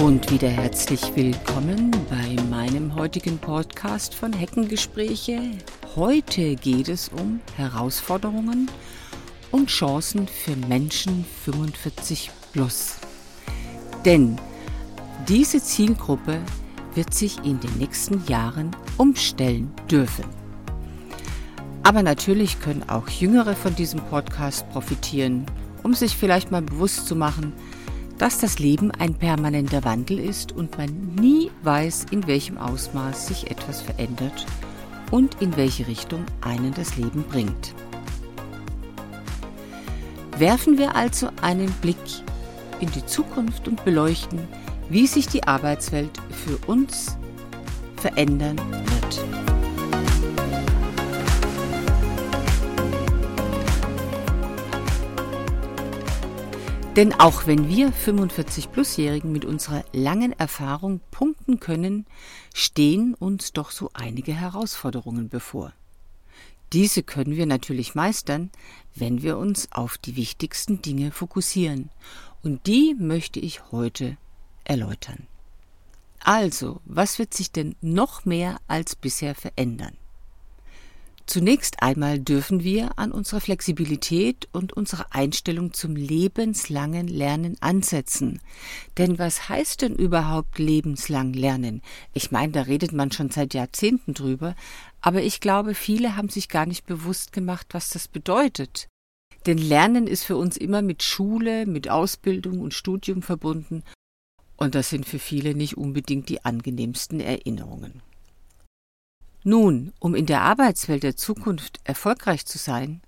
Und wieder herzlich willkommen bei meinem heutigen Podcast von Heckengespräche. Heute geht es um Herausforderungen und Chancen für Menschen 45 plus. Denn diese Zielgruppe wird sich in den nächsten Jahren umstellen dürfen. Aber natürlich können auch Jüngere von diesem Podcast profitieren, um sich vielleicht mal bewusst zu machen, dass das Leben ein permanenter Wandel ist und man nie weiß, in welchem Ausmaß sich etwas verändert und in welche Richtung einen das Leben bringt. Werfen wir also einen Blick in die Zukunft und beleuchten, wie sich die Arbeitswelt für uns verändern wird. Denn auch wenn wir 45-Plus-Jährigen mit unserer langen Erfahrung punkten können, stehen uns doch so einige Herausforderungen bevor. Diese können wir natürlich meistern, wenn wir uns auf die wichtigsten Dinge fokussieren. Und die möchte ich heute erläutern. Also, was wird sich denn noch mehr als bisher verändern? Zunächst einmal dürfen wir an unserer Flexibilität und unserer Einstellung zum lebenslangen Lernen ansetzen. Denn was heißt denn überhaupt lebenslang lernen? Ich meine, da redet man schon seit Jahrzehnten drüber, aber ich glaube, viele haben sich gar nicht bewusst gemacht, was das bedeutet. Denn Lernen ist für uns immer mit Schule, mit Ausbildung und Studium verbunden, und das sind für viele nicht unbedingt die angenehmsten Erinnerungen. Nun, um in der Arbeitswelt der Zukunft erfolgreich zu sein,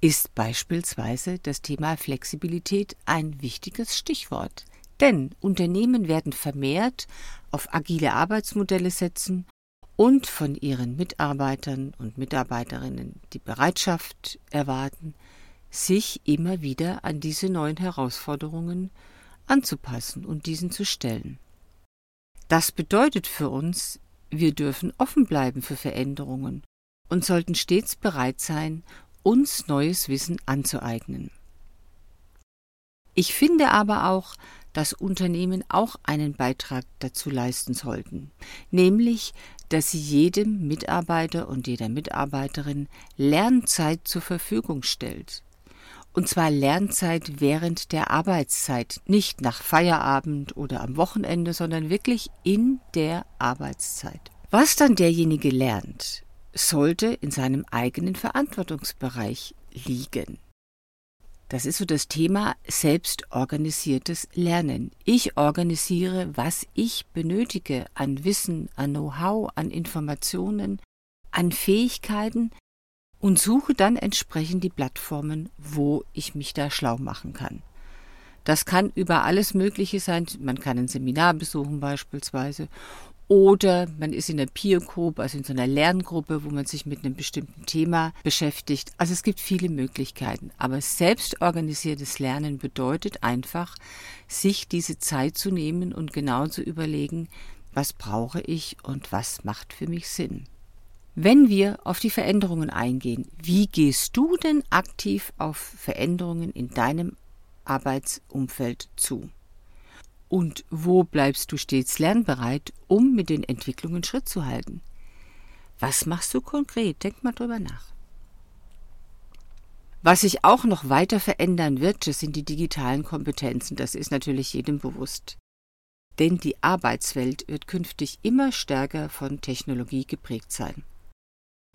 ist beispielsweise das Thema Flexibilität ein wichtiges Stichwort. Denn Unternehmen werden vermehrt auf agile Arbeitsmodelle setzen und von ihren Mitarbeitern und Mitarbeiterinnen die Bereitschaft erwarten, sich immer wieder an diese neuen Herausforderungen anzupassen und diesen zu stellen. Das bedeutet für uns wir dürfen offen bleiben für Veränderungen und sollten stets bereit sein, uns neues Wissen anzueignen. Ich finde aber auch, dass Unternehmen auch einen Beitrag dazu leisten sollten, nämlich, dass sie jedem Mitarbeiter und jeder Mitarbeiterin Lernzeit zur Verfügung stellt. Und zwar Lernzeit während der Arbeitszeit, nicht nach Feierabend oder am Wochenende, sondern wirklich in der Arbeitszeit. Was dann derjenige lernt, sollte in seinem eigenen Verantwortungsbereich liegen. Das ist so das Thema selbstorganisiertes Lernen. Ich organisiere, was ich benötige an Wissen, an Know-how, an Informationen, an Fähigkeiten, und suche dann entsprechend die Plattformen, wo ich mich da schlau machen kann. Das kann über alles Mögliche sein. Man kann ein Seminar besuchen beispielsweise. Oder man ist in einer Peer Group, also in so einer Lerngruppe, wo man sich mit einem bestimmten Thema beschäftigt. Also es gibt viele Möglichkeiten. Aber selbstorganisiertes Lernen bedeutet einfach, sich diese Zeit zu nehmen und genau zu überlegen, was brauche ich und was macht für mich Sinn. Wenn wir auf die Veränderungen eingehen, wie gehst du denn aktiv auf Veränderungen in deinem Arbeitsumfeld zu? Und wo bleibst du stets lernbereit, um mit den Entwicklungen Schritt zu halten? Was machst du konkret? Denk mal drüber nach. Was sich auch noch weiter verändern wird, das sind die digitalen Kompetenzen. Das ist natürlich jedem bewusst. Denn die Arbeitswelt wird künftig immer stärker von Technologie geprägt sein.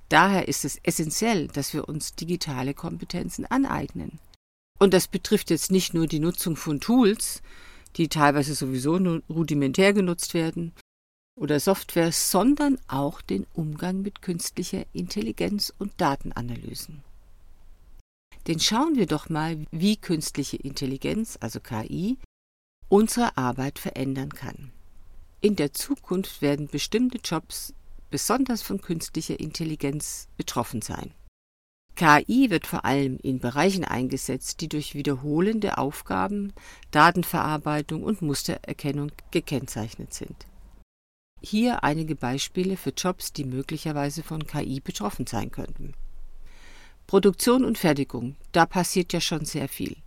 Daher ist es essentiell, dass wir uns digitale Kompetenzen aneignen. Und das betrifft jetzt nicht nur die Nutzung von Tools, die teilweise sowieso nur rudimentär genutzt werden, oder Software, sondern auch den Umgang mit künstlicher Intelligenz und Datenanalysen. Denn schauen wir doch mal, wie künstliche Intelligenz, also KI, unsere Arbeit verändern kann. In der Zukunft werden bestimmte Jobs besonders von künstlicher Intelligenz betroffen sein. KI wird vor allem in Bereichen eingesetzt, die durch wiederholende Aufgaben, Datenverarbeitung und Mustererkennung gekennzeichnet sind. Hier einige Beispiele für Jobs, die möglicherweise von KI betroffen sein könnten. Produktion und Fertigung, da passiert ja schon sehr viel.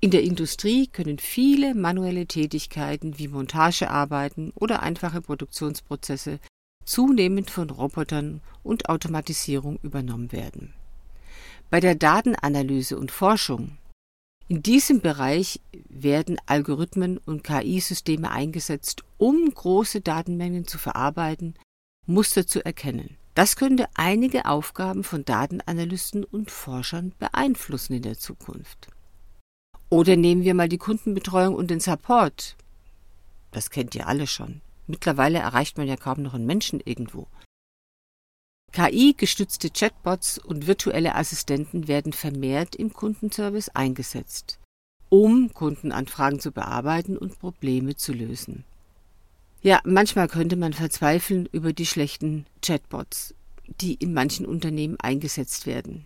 In der Industrie können viele manuelle Tätigkeiten wie Montagearbeiten oder einfache Produktionsprozesse zunehmend von Robotern und Automatisierung übernommen werden. Bei der Datenanalyse und Forschung in diesem Bereich werden Algorithmen und KI-Systeme eingesetzt, um große Datenmengen zu verarbeiten, Muster zu erkennen. Das könnte einige Aufgaben von Datenanalysten und Forschern beeinflussen in der Zukunft. Oder nehmen wir mal die Kundenbetreuung und den Support. Das kennt ihr alle schon. Mittlerweile erreicht man ja kaum noch einen Menschen irgendwo. KI-gestützte Chatbots und virtuelle Assistenten werden vermehrt im Kundenservice eingesetzt, um Kundenanfragen zu bearbeiten und Probleme zu lösen. Ja, manchmal könnte man verzweifeln über die schlechten Chatbots, die in manchen Unternehmen eingesetzt werden.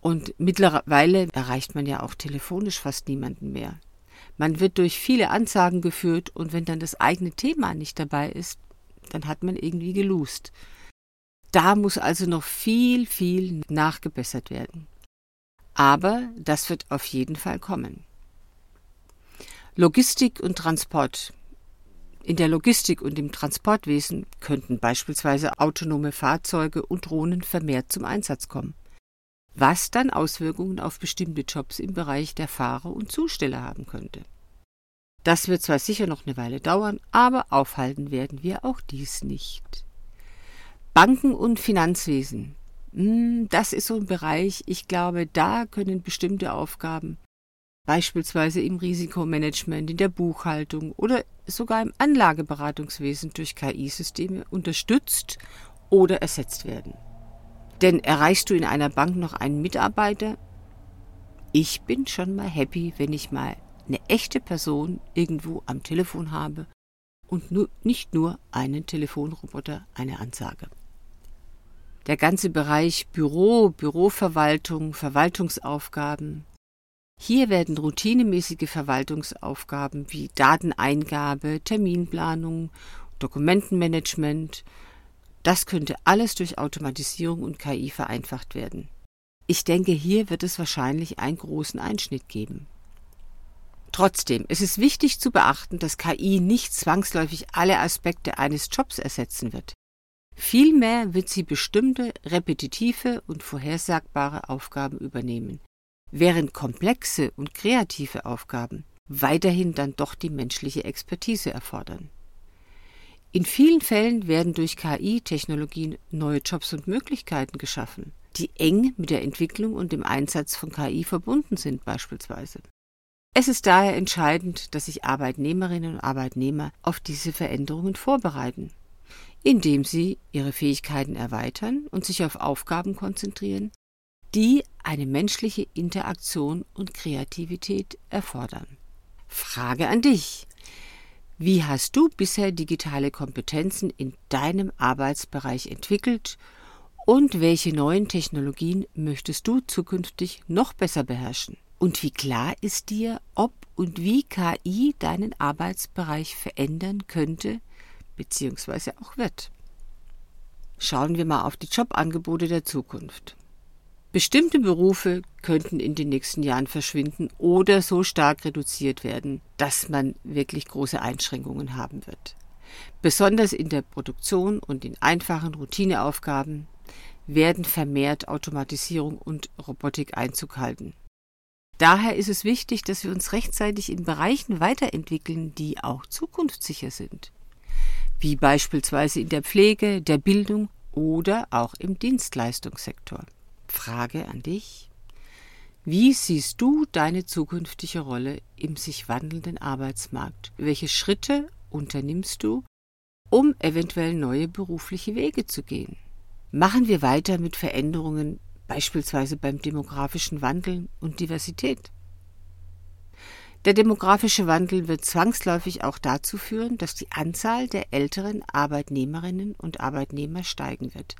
Und mittlerweile erreicht man ja auch telefonisch fast niemanden mehr. Man wird durch viele Ansagen geführt und wenn dann das eigene Thema nicht dabei ist, dann hat man irgendwie gelust. Da muss also noch viel, viel nachgebessert werden. Aber das wird auf jeden Fall kommen. Logistik und Transport. In der Logistik und im Transportwesen könnten beispielsweise autonome Fahrzeuge und Drohnen vermehrt zum Einsatz kommen was dann Auswirkungen auf bestimmte Jobs im Bereich der Fahrer und Zusteller haben könnte. Das wird zwar sicher noch eine Weile dauern, aber aufhalten werden wir auch dies nicht. Banken und Finanzwesen. Hm, das ist so ein Bereich, ich glaube, da können bestimmte Aufgaben, beispielsweise im Risikomanagement, in der Buchhaltung oder sogar im Anlageberatungswesen durch KI-Systeme unterstützt oder ersetzt werden. Denn erreichst du in einer Bank noch einen Mitarbeiter? Ich bin schon mal happy, wenn ich mal eine echte Person irgendwo am Telefon habe und nur, nicht nur einen Telefonroboter, eine Ansage. Der ganze Bereich Büro, Büroverwaltung, Verwaltungsaufgaben. Hier werden routinemäßige Verwaltungsaufgaben wie Dateneingabe, Terminplanung, Dokumentenmanagement das könnte alles durch Automatisierung und KI vereinfacht werden. Ich denke, hier wird es wahrscheinlich einen großen Einschnitt geben. Trotzdem, es ist wichtig zu beachten, dass KI nicht zwangsläufig alle Aspekte eines Jobs ersetzen wird. Vielmehr wird sie bestimmte repetitive und vorhersagbare Aufgaben übernehmen, während komplexe und kreative Aufgaben weiterhin dann doch die menschliche Expertise erfordern. In vielen Fällen werden durch KI-Technologien neue Jobs und Möglichkeiten geschaffen, die eng mit der Entwicklung und dem Einsatz von KI verbunden sind beispielsweise. Es ist daher entscheidend, dass sich Arbeitnehmerinnen und Arbeitnehmer auf diese Veränderungen vorbereiten, indem sie ihre Fähigkeiten erweitern und sich auf Aufgaben konzentrieren, die eine menschliche Interaktion und Kreativität erfordern. Frage an dich. Wie hast du bisher digitale Kompetenzen in deinem Arbeitsbereich entwickelt und welche neuen Technologien möchtest du zukünftig noch besser beherrschen? Und wie klar ist dir, ob und wie KI deinen Arbeitsbereich verändern könnte bzw. auch wird? Schauen wir mal auf die Jobangebote der Zukunft. Bestimmte Berufe könnten in den nächsten Jahren verschwinden oder so stark reduziert werden, dass man wirklich große Einschränkungen haben wird. Besonders in der Produktion und in einfachen Routineaufgaben werden vermehrt Automatisierung und Robotik Einzug halten. Daher ist es wichtig, dass wir uns rechtzeitig in Bereichen weiterentwickeln, die auch zukunftssicher sind, wie beispielsweise in der Pflege, der Bildung oder auch im Dienstleistungssektor. Frage an dich. Wie siehst du deine zukünftige Rolle im sich wandelnden Arbeitsmarkt? Welche Schritte unternimmst du, um eventuell neue berufliche Wege zu gehen? Machen wir weiter mit Veränderungen, beispielsweise beim demografischen Wandel und Diversität? Der demografische Wandel wird zwangsläufig auch dazu führen, dass die Anzahl der älteren Arbeitnehmerinnen und Arbeitnehmer steigen wird.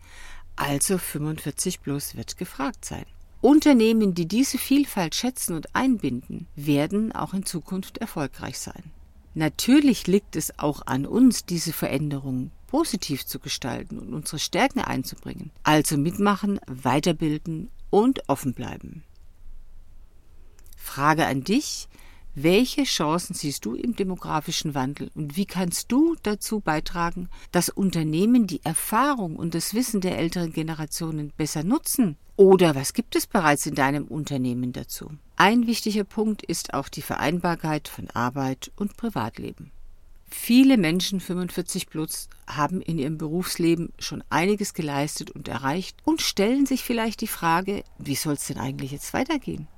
Also 45 plus wird gefragt sein. Unternehmen, die diese Vielfalt schätzen und einbinden, werden auch in Zukunft erfolgreich sein. Natürlich liegt es auch an uns, diese Veränderungen positiv zu gestalten und unsere Stärken einzubringen. Also mitmachen, weiterbilden und offen bleiben. Frage an dich, welche Chancen siehst du im demografischen Wandel und wie kannst du dazu beitragen, dass Unternehmen die Erfahrung und das Wissen der älteren Generationen besser nutzen? Oder was gibt es bereits in deinem Unternehmen dazu? Ein wichtiger Punkt ist auch die Vereinbarkeit von Arbeit und Privatleben. Viele Menschen 45 plus haben in ihrem Berufsleben schon einiges geleistet und erreicht und stellen sich vielleicht die Frage, wie soll es denn eigentlich jetzt weitergehen?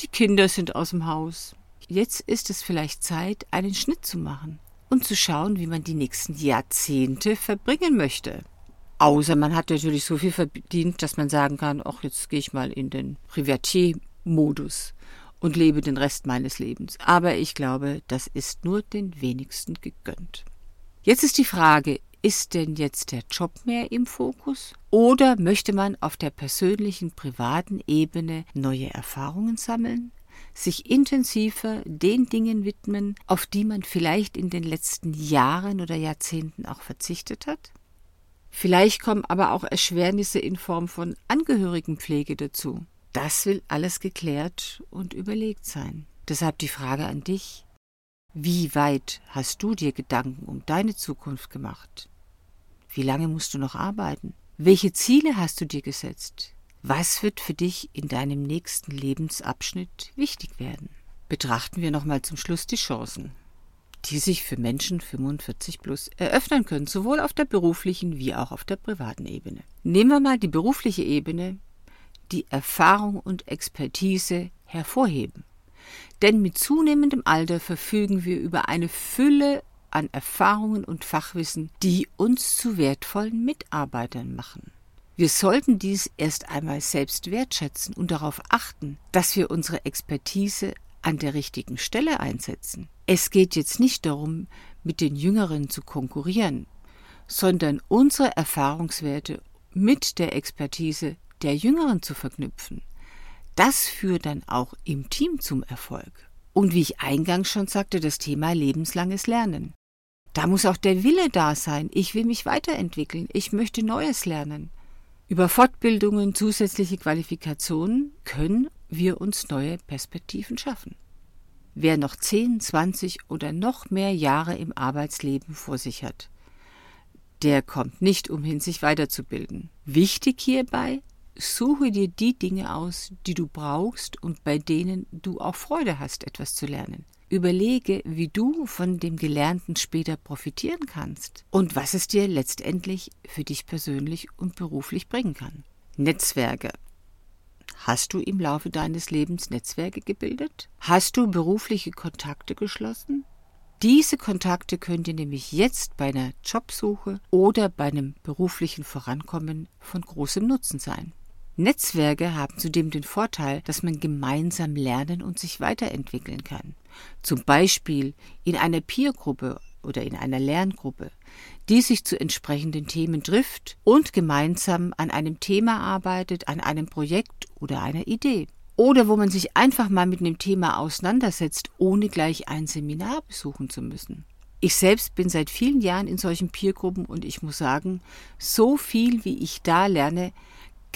Die Kinder sind aus dem Haus, Jetzt ist es vielleicht Zeit, einen Schnitt zu machen und zu schauen, wie man die nächsten Jahrzehnte verbringen möchte. Außer man hat natürlich so viel verdient, dass man sagen kann, ach, jetzt gehe ich mal in den Privatier-Modus und lebe den Rest meines Lebens. Aber ich glaube, das ist nur den wenigsten gegönnt. Jetzt ist die Frage, ist denn jetzt der Job mehr im Fokus? Oder möchte man auf der persönlichen, privaten Ebene neue Erfahrungen sammeln? Sich intensiver den Dingen widmen, auf die man vielleicht in den letzten Jahren oder Jahrzehnten auch verzichtet hat? Vielleicht kommen aber auch Erschwernisse in Form von Angehörigenpflege dazu. Das will alles geklärt und überlegt sein. Deshalb die Frage an dich. Wie weit hast du dir Gedanken um deine Zukunft gemacht? Wie lange musst du noch arbeiten? Welche Ziele hast du dir gesetzt? Was wird für dich in deinem nächsten Lebensabschnitt wichtig werden? Betrachten wir nochmal zum Schluss die Chancen, die sich für Menschen 45 plus eröffnen können, sowohl auf der beruflichen wie auch auf der privaten Ebene. Nehmen wir mal die berufliche Ebene, die Erfahrung und Expertise hervorheben. Denn mit zunehmendem Alter verfügen wir über eine Fülle an Erfahrungen und Fachwissen, die uns zu wertvollen Mitarbeitern machen. Wir sollten dies erst einmal selbst wertschätzen und darauf achten, dass wir unsere Expertise an der richtigen Stelle einsetzen. Es geht jetzt nicht darum, mit den Jüngeren zu konkurrieren, sondern unsere Erfahrungswerte mit der Expertise der Jüngeren zu verknüpfen. Das führt dann auch im Team zum Erfolg. Und wie ich eingangs schon sagte, das Thema lebenslanges Lernen. Da muss auch der Wille da sein. Ich will mich weiterentwickeln. Ich möchte Neues lernen. Über Fortbildungen, zusätzliche Qualifikationen können wir uns neue Perspektiven schaffen. Wer noch 10, 20 oder noch mehr Jahre im Arbeitsleben vor sich hat, der kommt nicht umhin, sich weiterzubilden. Wichtig hierbei, suche dir die Dinge aus, die du brauchst und bei denen du auch Freude hast, etwas zu lernen. Überlege, wie du von dem Gelernten später profitieren kannst und was es dir letztendlich für dich persönlich und beruflich bringen kann. Netzwerke. Hast du im Laufe deines Lebens Netzwerke gebildet? Hast du berufliche Kontakte geschlossen? Diese Kontakte können dir nämlich jetzt bei einer Jobsuche oder bei einem beruflichen Vorankommen von großem Nutzen sein. Netzwerke haben zudem den Vorteil, dass man gemeinsam lernen und sich weiterentwickeln kann. Zum Beispiel in einer Peergruppe oder in einer Lerngruppe, die sich zu entsprechenden Themen trifft und gemeinsam an einem Thema arbeitet, an einem Projekt oder einer Idee. Oder wo man sich einfach mal mit einem Thema auseinandersetzt, ohne gleich ein Seminar besuchen zu müssen. Ich selbst bin seit vielen Jahren in solchen Peergruppen und ich muss sagen, so viel wie ich da lerne,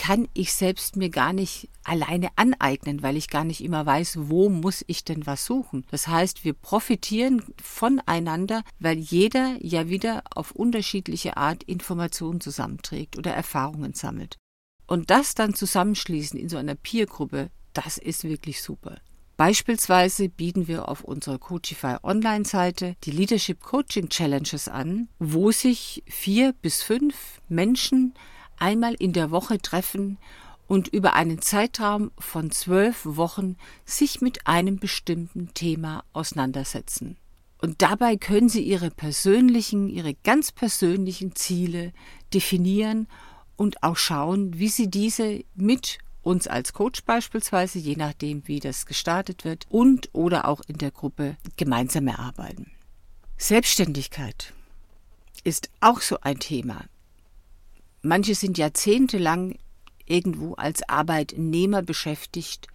kann ich selbst mir gar nicht alleine aneignen, weil ich gar nicht immer weiß, wo muss ich denn was suchen. Das heißt, wir profitieren voneinander, weil jeder ja wieder auf unterschiedliche Art Informationen zusammenträgt oder Erfahrungen sammelt. Und das dann zusammenschließen in so einer Peergruppe, das ist wirklich super. Beispielsweise bieten wir auf unserer Coachify Online-Seite die Leadership Coaching Challenges an, wo sich vier bis fünf Menschen einmal in der Woche treffen und über einen Zeitraum von zwölf Wochen sich mit einem bestimmten Thema auseinandersetzen. Und dabei können Sie Ihre persönlichen, Ihre ganz persönlichen Ziele definieren und auch schauen, wie Sie diese mit uns als Coach beispielsweise, je nachdem, wie das gestartet wird, und oder auch in der Gruppe gemeinsam erarbeiten. Selbstständigkeit ist auch so ein Thema. Manche sind jahrzehntelang irgendwo als Arbeitnehmer beschäftigt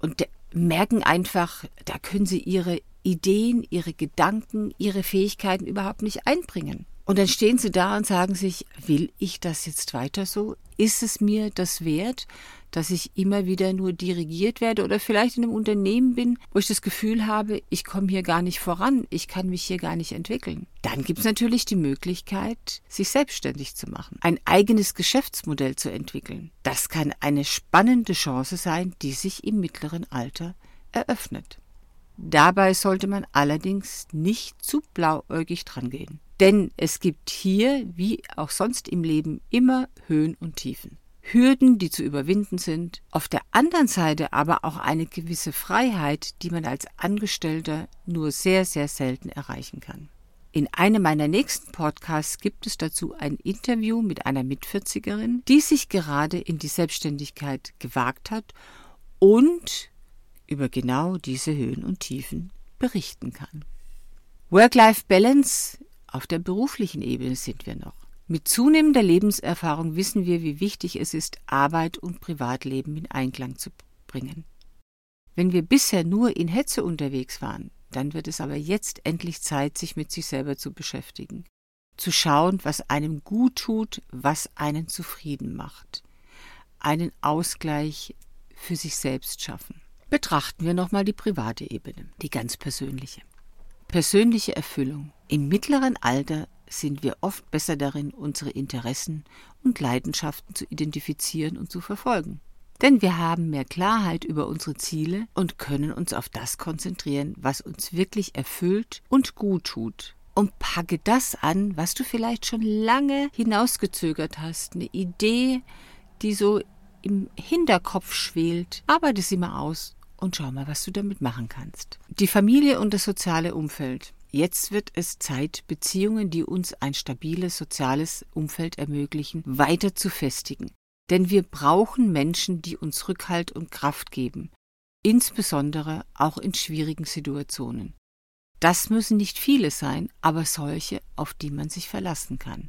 und merken einfach, da können sie ihre Ideen, ihre Gedanken, ihre Fähigkeiten überhaupt nicht einbringen. Und dann stehen sie da und sagen sich, will ich das jetzt weiter so? Ist es mir das wert, dass ich immer wieder nur dirigiert werde oder vielleicht in einem Unternehmen bin, wo ich das Gefühl habe, ich komme hier gar nicht voran, ich kann mich hier gar nicht entwickeln. Dann gibt es natürlich die Möglichkeit, sich selbstständig zu machen, ein eigenes Geschäftsmodell zu entwickeln. Das kann eine spannende Chance sein, die sich im mittleren Alter eröffnet. Dabei sollte man allerdings nicht zu blauäugig drangehen. Denn es gibt hier, wie auch sonst im Leben, immer Höhen und Tiefen. Hürden, die zu überwinden sind, auf der anderen Seite aber auch eine gewisse Freiheit, die man als Angestellter nur sehr, sehr selten erreichen kann. In einem meiner nächsten Podcasts gibt es dazu ein Interview mit einer Mitvierzigerin, die sich gerade in die Selbstständigkeit gewagt hat und über genau diese Höhen und Tiefen berichten kann. Work-Life-Balance auf der beruflichen Ebene sind wir noch. Mit zunehmender Lebenserfahrung wissen wir, wie wichtig es ist, Arbeit und Privatleben in Einklang zu bringen. Wenn wir bisher nur in Hetze unterwegs waren, dann wird es aber jetzt endlich Zeit, sich mit sich selber zu beschäftigen, zu schauen, was einem gut tut, was einen zufrieden macht, einen Ausgleich für sich selbst schaffen. Betrachten wir nochmal die private Ebene, die ganz persönliche. Persönliche Erfüllung. Im mittleren Alter sind wir oft besser darin, unsere Interessen und Leidenschaften zu identifizieren und zu verfolgen. Denn wir haben mehr Klarheit über unsere Ziele und können uns auf das konzentrieren, was uns wirklich erfüllt und gut tut. Und packe das an, was du vielleicht schon lange hinausgezögert hast. Eine Idee, die so im Hinterkopf schwelt. Arbeite sie mal aus und schau mal, was du damit machen kannst. Die Familie und das soziale Umfeld. Jetzt wird es Zeit, Beziehungen, die uns ein stabiles soziales Umfeld ermöglichen, weiter zu festigen. Denn wir brauchen Menschen, die uns Rückhalt und Kraft geben, insbesondere auch in schwierigen Situationen. Das müssen nicht viele sein, aber solche, auf die man sich verlassen kann.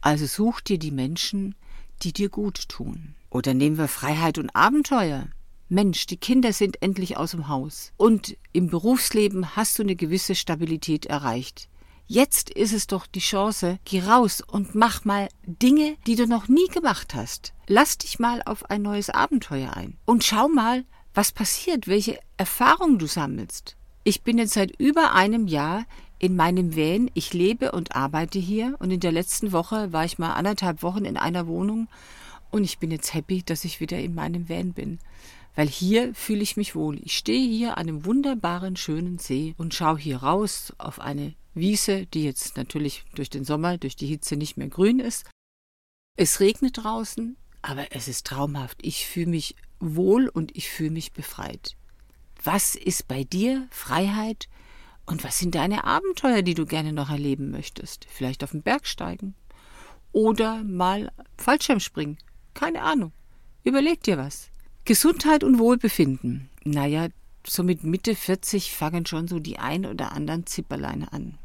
Also such dir die Menschen, die dir gut tun. Oder nehmen wir Freiheit und Abenteuer. Mensch, die Kinder sind endlich aus dem Haus. Und im Berufsleben hast du eine gewisse Stabilität erreicht. Jetzt ist es doch die Chance, geh raus und mach mal Dinge, die du noch nie gemacht hast. Lass dich mal auf ein neues Abenteuer ein und schau mal, was passiert, welche Erfahrungen du sammelst. Ich bin jetzt seit über einem Jahr in meinem Van. Ich lebe und arbeite hier und in der letzten Woche war ich mal anderthalb Wochen in einer Wohnung und ich bin jetzt happy, dass ich wieder in meinem Van bin weil hier fühle ich mich wohl. Ich stehe hier an einem wunderbaren, schönen See und schaue hier raus auf eine Wiese, die jetzt natürlich durch den Sommer, durch die Hitze nicht mehr grün ist. Es regnet draußen, aber es ist traumhaft. Ich fühle mich wohl und ich fühle mich befreit. Was ist bei dir Freiheit und was sind deine Abenteuer, die du gerne noch erleben möchtest? Vielleicht auf den Berg steigen oder mal Fallschirm springen. Keine Ahnung. Überleg dir was. Gesundheit und Wohlbefinden. Naja, so mit Mitte 40 fangen schon so die ein oder anderen Zipperleine an.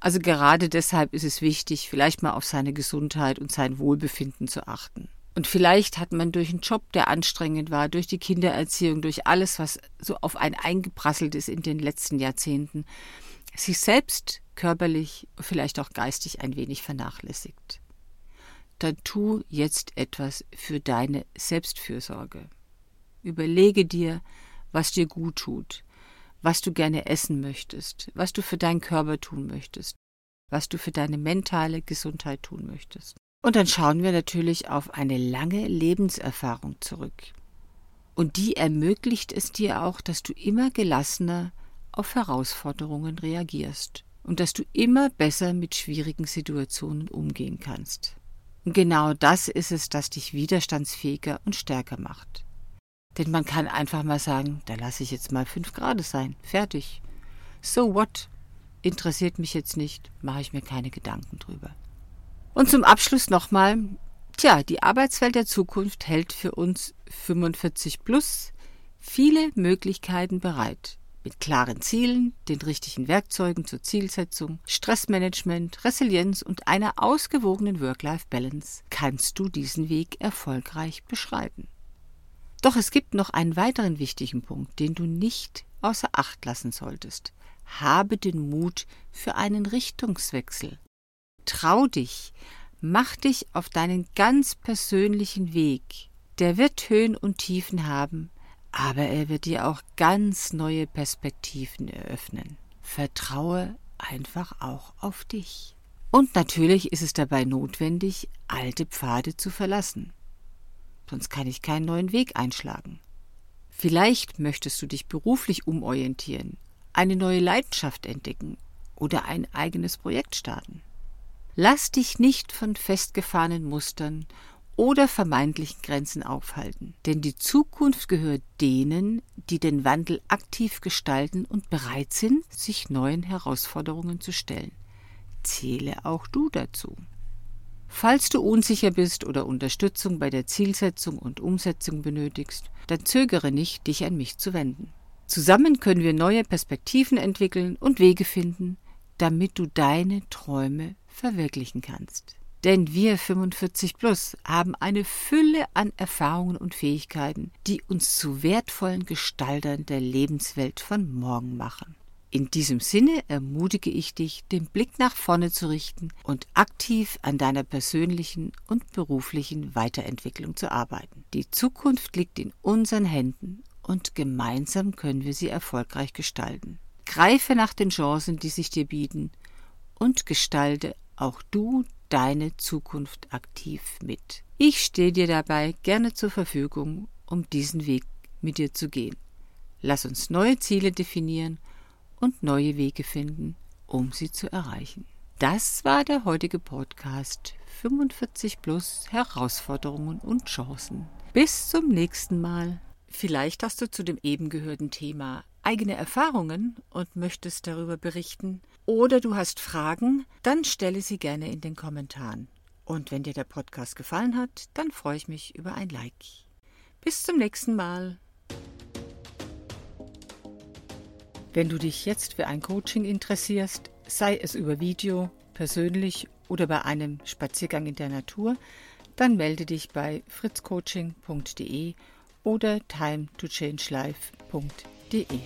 Also gerade deshalb ist es wichtig, vielleicht mal auf seine Gesundheit und sein Wohlbefinden zu achten. Und vielleicht hat man durch einen Job, der anstrengend war, durch die Kindererziehung, durch alles, was so auf einen eingeprasselt ist in den letzten Jahrzehnten, sich selbst körperlich, vielleicht auch geistig ein wenig vernachlässigt. Dann tu jetzt etwas für deine Selbstfürsorge. Überlege dir, was dir gut tut, was du gerne essen möchtest, was du für deinen Körper tun möchtest, was du für deine mentale Gesundheit tun möchtest. Und dann schauen wir natürlich auf eine lange Lebenserfahrung zurück. Und die ermöglicht es dir auch, dass du immer gelassener auf Herausforderungen reagierst und dass du immer besser mit schwierigen Situationen umgehen kannst. Und genau das ist es, das dich widerstandsfähiger und stärker macht. Denn man kann einfach mal sagen, da lasse ich jetzt mal fünf Grad sein. Fertig. So what? Interessiert mich jetzt nicht, mache ich mir keine Gedanken drüber. Und zum Abschluss nochmal, tja, die Arbeitswelt der Zukunft hält für uns 45 plus viele Möglichkeiten bereit. Mit klaren Zielen, den richtigen Werkzeugen zur Zielsetzung, Stressmanagement, Resilienz und einer ausgewogenen Work-Life-Balance kannst du diesen Weg erfolgreich beschreiten. Doch es gibt noch einen weiteren wichtigen Punkt, den du nicht außer Acht lassen solltest. Habe den Mut für einen Richtungswechsel. Trau dich, mach dich auf deinen ganz persönlichen Weg, der wird Höhen und Tiefen haben, aber er wird dir auch ganz neue Perspektiven eröffnen. Vertraue einfach auch auf dich. Und natürlich ist es dabei notwendig, alte Pfade zu verlassen. Sonst kann ich keinen neuen Weg einschlagen. Vielleicht möchtest du dich beruflich umorientieren, eine neue Leidenschaft entdecken oder ein eigenes Projekt starten. Lass dich nicht von festgefahrenen Mustern oder vermeintlichen Grenzen aufhalten, denn die Zukunft gehört denen, die den Wandel aktiv gestalten und bereit sind, sich neuen Herausforderungen zu stellen. Zähle auch du dazu. Falls du unsicher bist oder Unterstützung bei der Zielsetzung und Umsetzung benötigst, dann zögere nicht, dich an mich zu wenden. Zusammen können wir neue Perspektiven entwickeln und Wege finden, damit du deine Träume verwirklichen kannst. Denn wir 45 Plus haben eine Fülle an Erfahrungen und Fähigkeiten, die uns zu wertvollen Gestaltern der Lebenswelt von morgen machen. In diesem Sinne ermutige ich dich, den Blick nach vorne zu richten und aktiv an deiner persönlichen und beruflichen Weiterentwicklung zu arbeiten. Die Zukunft liegt in unseren Händen und gemeinsam können wir sie erfolgreich gestalten. Greife nach den Chancen, die sich dir bieten und gestalte auch du deine Zukunft aktiv mit. Ich stehe dir dabei gerne zur Verfügung, um diesen Weg mit dir zu gehen. Lass uns neue Ziele definieren und neue Wege finden, um sie zu erreichen. Das war der heutige Podcast 45 plus Herausforderungen und Chancen. Bis zum nächsten Mal. Vielleicht hast du zu dem eben gehörten Thema eigene Erfahrungen und möchtest darüber berichten oder du hast Fragen, dann stelle sie gerne in den Kommentaren. Und wenn dir der Podcast gefallen hat, dann freue ich mich über ein Like. Bis zum nächsten Mal. Wenn du dich jetzt für ein Coaching interessierst, sei es über Video, persönlich oder bei einem Spaziergang in der Natur, dann melde dich bei fritzcoaching.de oder timetochange.life.de.